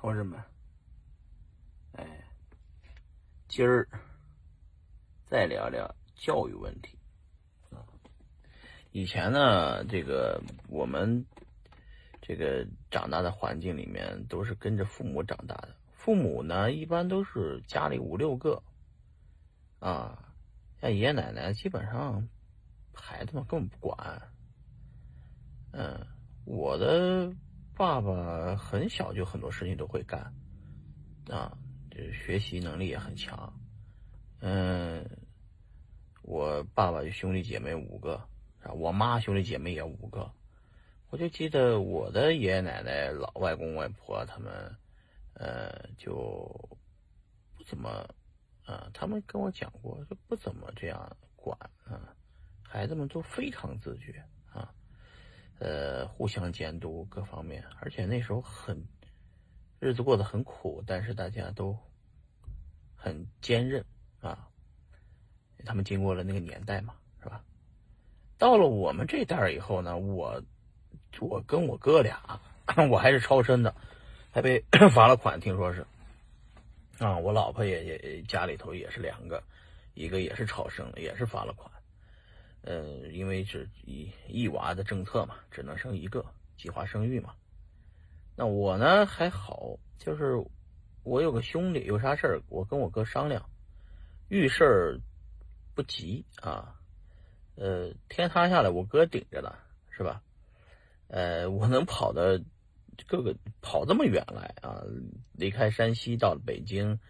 同志们，哎，今儿再聊聊教育问题。以前呢，这个我们这个长大的环境里面都是跟着父母长大的，父母呢一般都是家里五六个啊，像爷爷奶奶基本上孩子们根本不管。嗯，我的。爸爸很小就很多事情都会干，啊，就学习能力也很强。嗯，我爸爸兄弟姐妹五个，我妈兄弟姐妹也五个。我就记得我的爷爷奶奶、老外公外婆他们，呃，就不怎么，啊，他们跟我讲过，就不怎么这样管啊，孩子们都非常自觉。呃，互相监督各方面，而且那时候很日子过得很苦，但是大家都很坚韧啊。他们经过了那个年代嘛，是吧？到了我们这代以后呢，我我跟我哥俩，我还是超生的，还被 罚了款，听说是啊。我老婆也也家里头也是两个，一个也是超生，也是罚了款。呃，因为是一一娃的政策嘛，只能生一个，计划生育嘛。那我呢还好，就是我有个兄弟，有啥事儿我跟我哥商量，遇事儿不急啊。呃，天塌下来我哥顶着呢，是吧？呃，我能跑的各个跑这么远来啊，离开山西到了北京，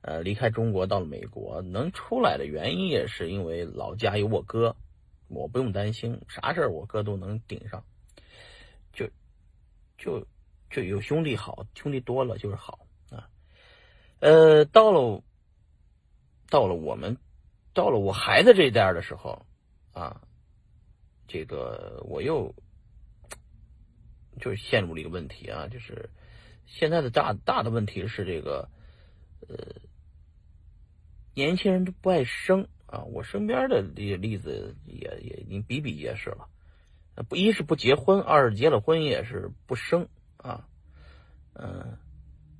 呃，离开中国到了美国，能出来的原因也是因为老家有我哥。我不用担心啥事儿，我哥都能顶上。就就就有兄弟好，兄弟多了就是好啊。呃，到了到了我们到了我孩子这一代的时候啊，这个我又就陷入了一个问题啊，就是现在的大大的问题是这个呃，年轻人都不爱生。啊，我身边的例例子也也已经比比皆是了。不一是不结婚，二是结了婚也是不生啊。嗯，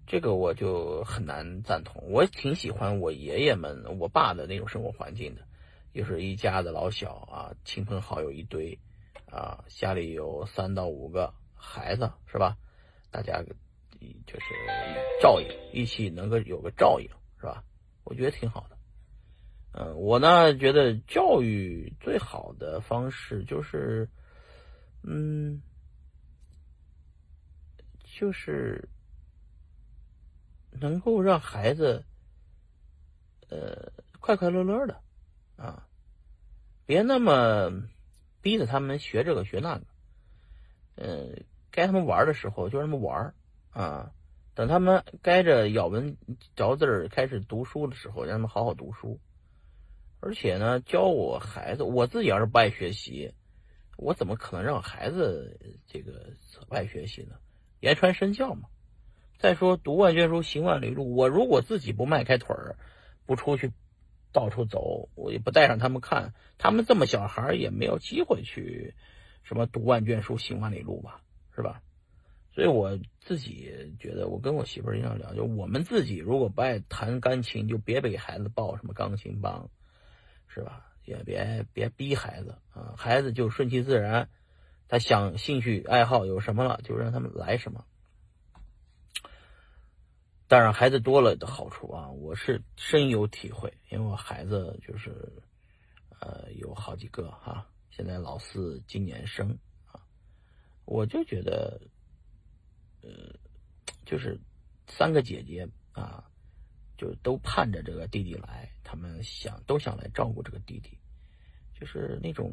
这个我就很难赞同。我挺喜欢我爷爷们、我爸的那种生活环境的，就是一家子老小啊，亲朋好友一堆啊，家里有三到五个孩子是吧？大家就是照应，一起能够有个照应是吧？我觉得挺好的。嗯，我呢觉得教育最好的方式就是，嗯，就是能够让孩子，呃，快快乐乐的，啊，别那么逼着他们学这个学那个，嗯，该他们玩的时候就让他们玩啊，等他们该着咬文嚼字儿开始读书的时候，让他们好好读书。而且呢，教我孩子，我自己要是不爱学习，我怎么可能让孩子这个不爱学习呢？言传身教嘛。再说读万卷书，行万里路。我如果自己不迈开腿儿，不出去到处走，我也不带上他们看，他们这么小孩儿也没有机会去什么读万卷书，行万里路吧，是吧？所以我自己觉得，我跟我媳妇儿一样聊，就我们自己如果不爱弹钢琴，就别给孩子报什么钢琴班。是吧？也别别逼孩子啊，孩子就顺其自然，他想兴趣爱好有什么了，就让他们来什么。当然，孩子多了的好处啊，我是深有体会，因为我孩子就是呃有好几个哈，现在老四今年生啊，我就觉得呃就是三个姐姐啊。就都盼着这个弟弟来，他们想都想来照顾这个弟弟，就是那种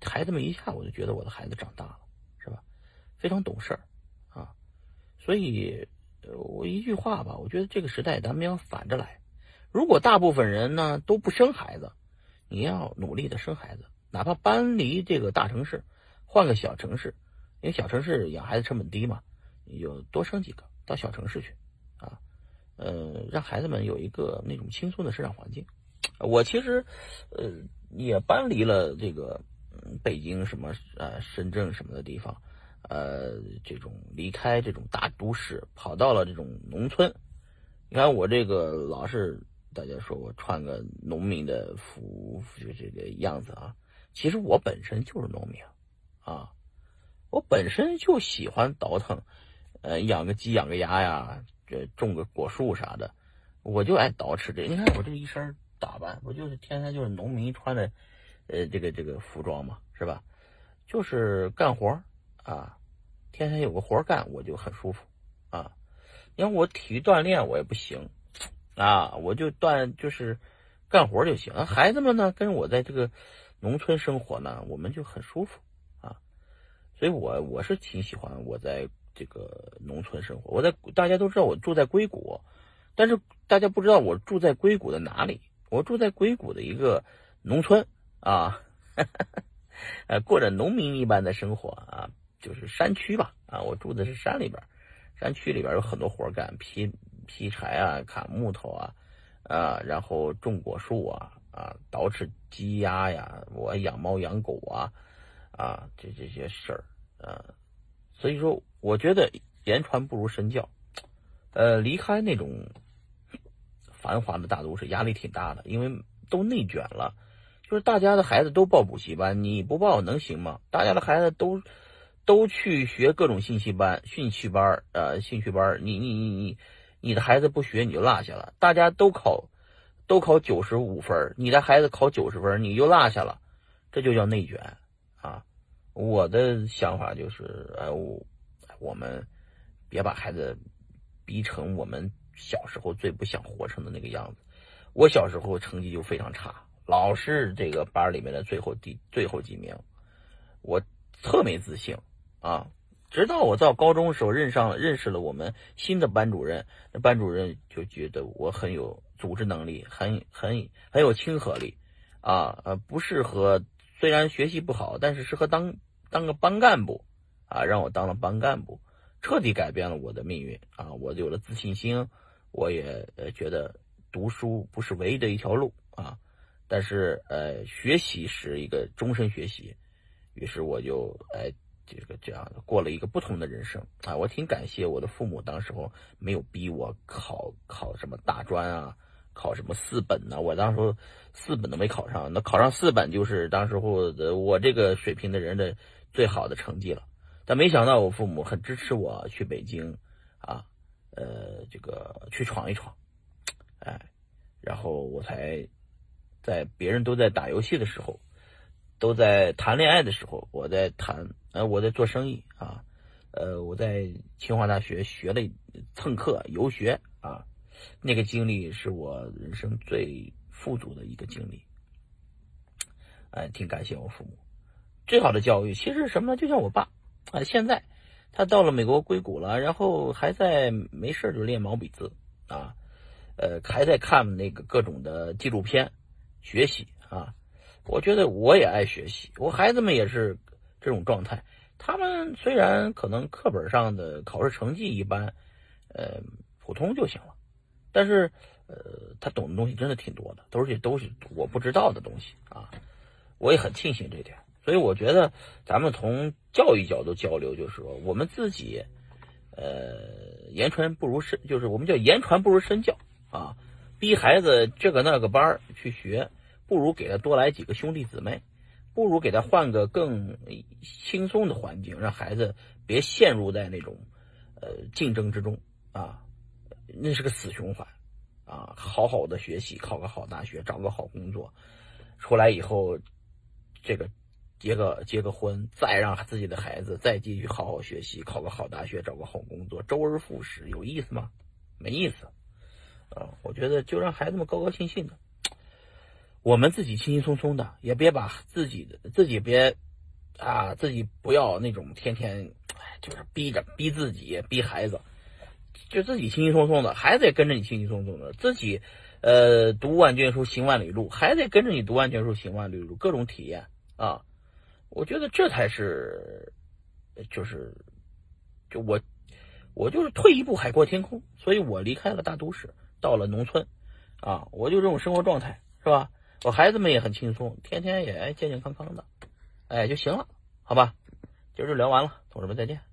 孩子们一下我就觉得我的孩子长大了，是吧？非常懂事儿啊，所以我一句话吧，我觉得这个时代咱们要反着来。如果大部分人呢都不生孩子，你要努力的生孩子，哪怕搬离这个大城市，换个小城市，因为小城市养孩子成本低嘛，你就多生几个到小城市去。呃，让孩子们有一个那种轻松的生长环境。我其实，呃，也搬离了这个北京什么呃深圳什么的地方，呃，这种离开这种大都市，跑到了这种农村。你看我这个老是大家说我穿个农民的服，就这个样子啊。其实我本身就是农民啊，我本身就喜欢倒腾，呃，养个鸡养个鸭呀，这种个果树啥的，我就爱捯饬这。你看我这一身打扮，不就是天天就是农民穿的，呃，这个这个服装嘛，是吧？就是干活啊。天天有个活干，我就很舒服啊。你看我体育锻炼我也不行啊，我就锻就是干活就行。孩子们呢，跟我在这个农村生活呢，我们就很舒服啊。所以我我是挺喜欢我在这个农村生活。我在大家都知道我住在硅谷，但是大家不知道我住在硅谷的哪里。我住在硅谷的一个农村啊，呃，过着农民一般的生活啊。就是山区吧，啊，我住的是山里边，山区里边有很多活干，劈劈柴啊，砍木头啊，啊，然后种果树啊，啊，捯饬鸡鸭呀，我养猫养狗啊，啊，这这些事儿，啊，所以说，我觉得言传不如身教，呃，离开那种繁华的大都市，压力挺大的，因为都内卷了，就是大家的孩子都报补习班，你不报能行吗？大家的孩子都。都去学各种兴趣班、兴趣班呃，兴趣班你你你你，你的孩子不学你就落下了。大家都考，都考九十五分你的孩子考九十分你就落下了，这就叫内卷啊！我的想法就是，哎，我我们别把孩子逼成我们小时候最不想活成的那个样子。我小时候成绩就非常差，老是这个班里面的最后第最后几名，我特没自信。啊，直到我到高中的时候认上认识了我们新的班主任，那班主任就觉得我很有组织能力，很很很有亲和力，啊呃不适合，虽然学习不好，但是适合当当个班干部，啊让我当了班干部，彻底改变了我的命运啊，我有了自信心，我也呃觉得读书不是唯一的一条路啊，但是呃学习是一个终身学习，于是我就哎。这个这样的过了一个不同的人生啊！我挺感谢我的父母，当时候没有逼我考考什么大专啊，考什么四本呢？我当时候四本都没考上，那考上四本就是当时候的我这个水平的人的最好的成绩了。但没想到我父母很支持我去北京啊，呃，这个去闯一闯，哎，然后我才在别人都在打游戏的时候。都在谈恋爱的时候，我在谈，呃，我在做生意啊，呃，我在清华大学学了蹭课游学啊，那个经历是我人生最富足的一个经历，哎，挺感谢我父母，最好的教育其实什么呢？就像我爸啊，现在他到了美国硅谷了，然后还在没事就练毛笔字啊，呃，还在看那个各种的纪录片学习啊。我觉得我也爱学习，我孩子们也是这种状态。他们虽然可能课本上的考试成绩一般，呃，普通就行了，但是呃，他懂的东西真的挺多的，都是都是我不知道的东西啊。我也很庆幸这点，所以我觉得咱们从教育角度交流，就是说我们自己，呃，言传不如身，就是我们叫言传不如身教啊，逼孩子这个那个班去学。不如给他多来几个兄弟姊妹，不如给他换个更轻松的环境，让孩子别陷入在那种呃竞争之中啊，那是个死循环啊！好好的学习，考个好大学，找个好工作，出来以后，这个结个结个婚，再让自己的孩子再继续好好学习，考个好大学，找个好工作，周而复始，有意思吗？没意思啊！我觉得就让孩子们高高兴兴的。我们自己轻轻松松的，也别把自己的自己别啊，自己不要那种天天就是逼着逼自己逼孩子，就自己轻轻松松的，孩子也跟着你轻轻松松的。自己呃读万卷书行万里路，孩子跟着你读万卷书行万里路，各种体验啊。我觉得这才是就是就我我就是退一步海阔天空，所以我离开了大都市，到了农村啊，我就这种生活状态是吧？我孩子们也很轻松，天天也健健康康的，哎就行了，好吧？今儿就聊完了，同志们再见。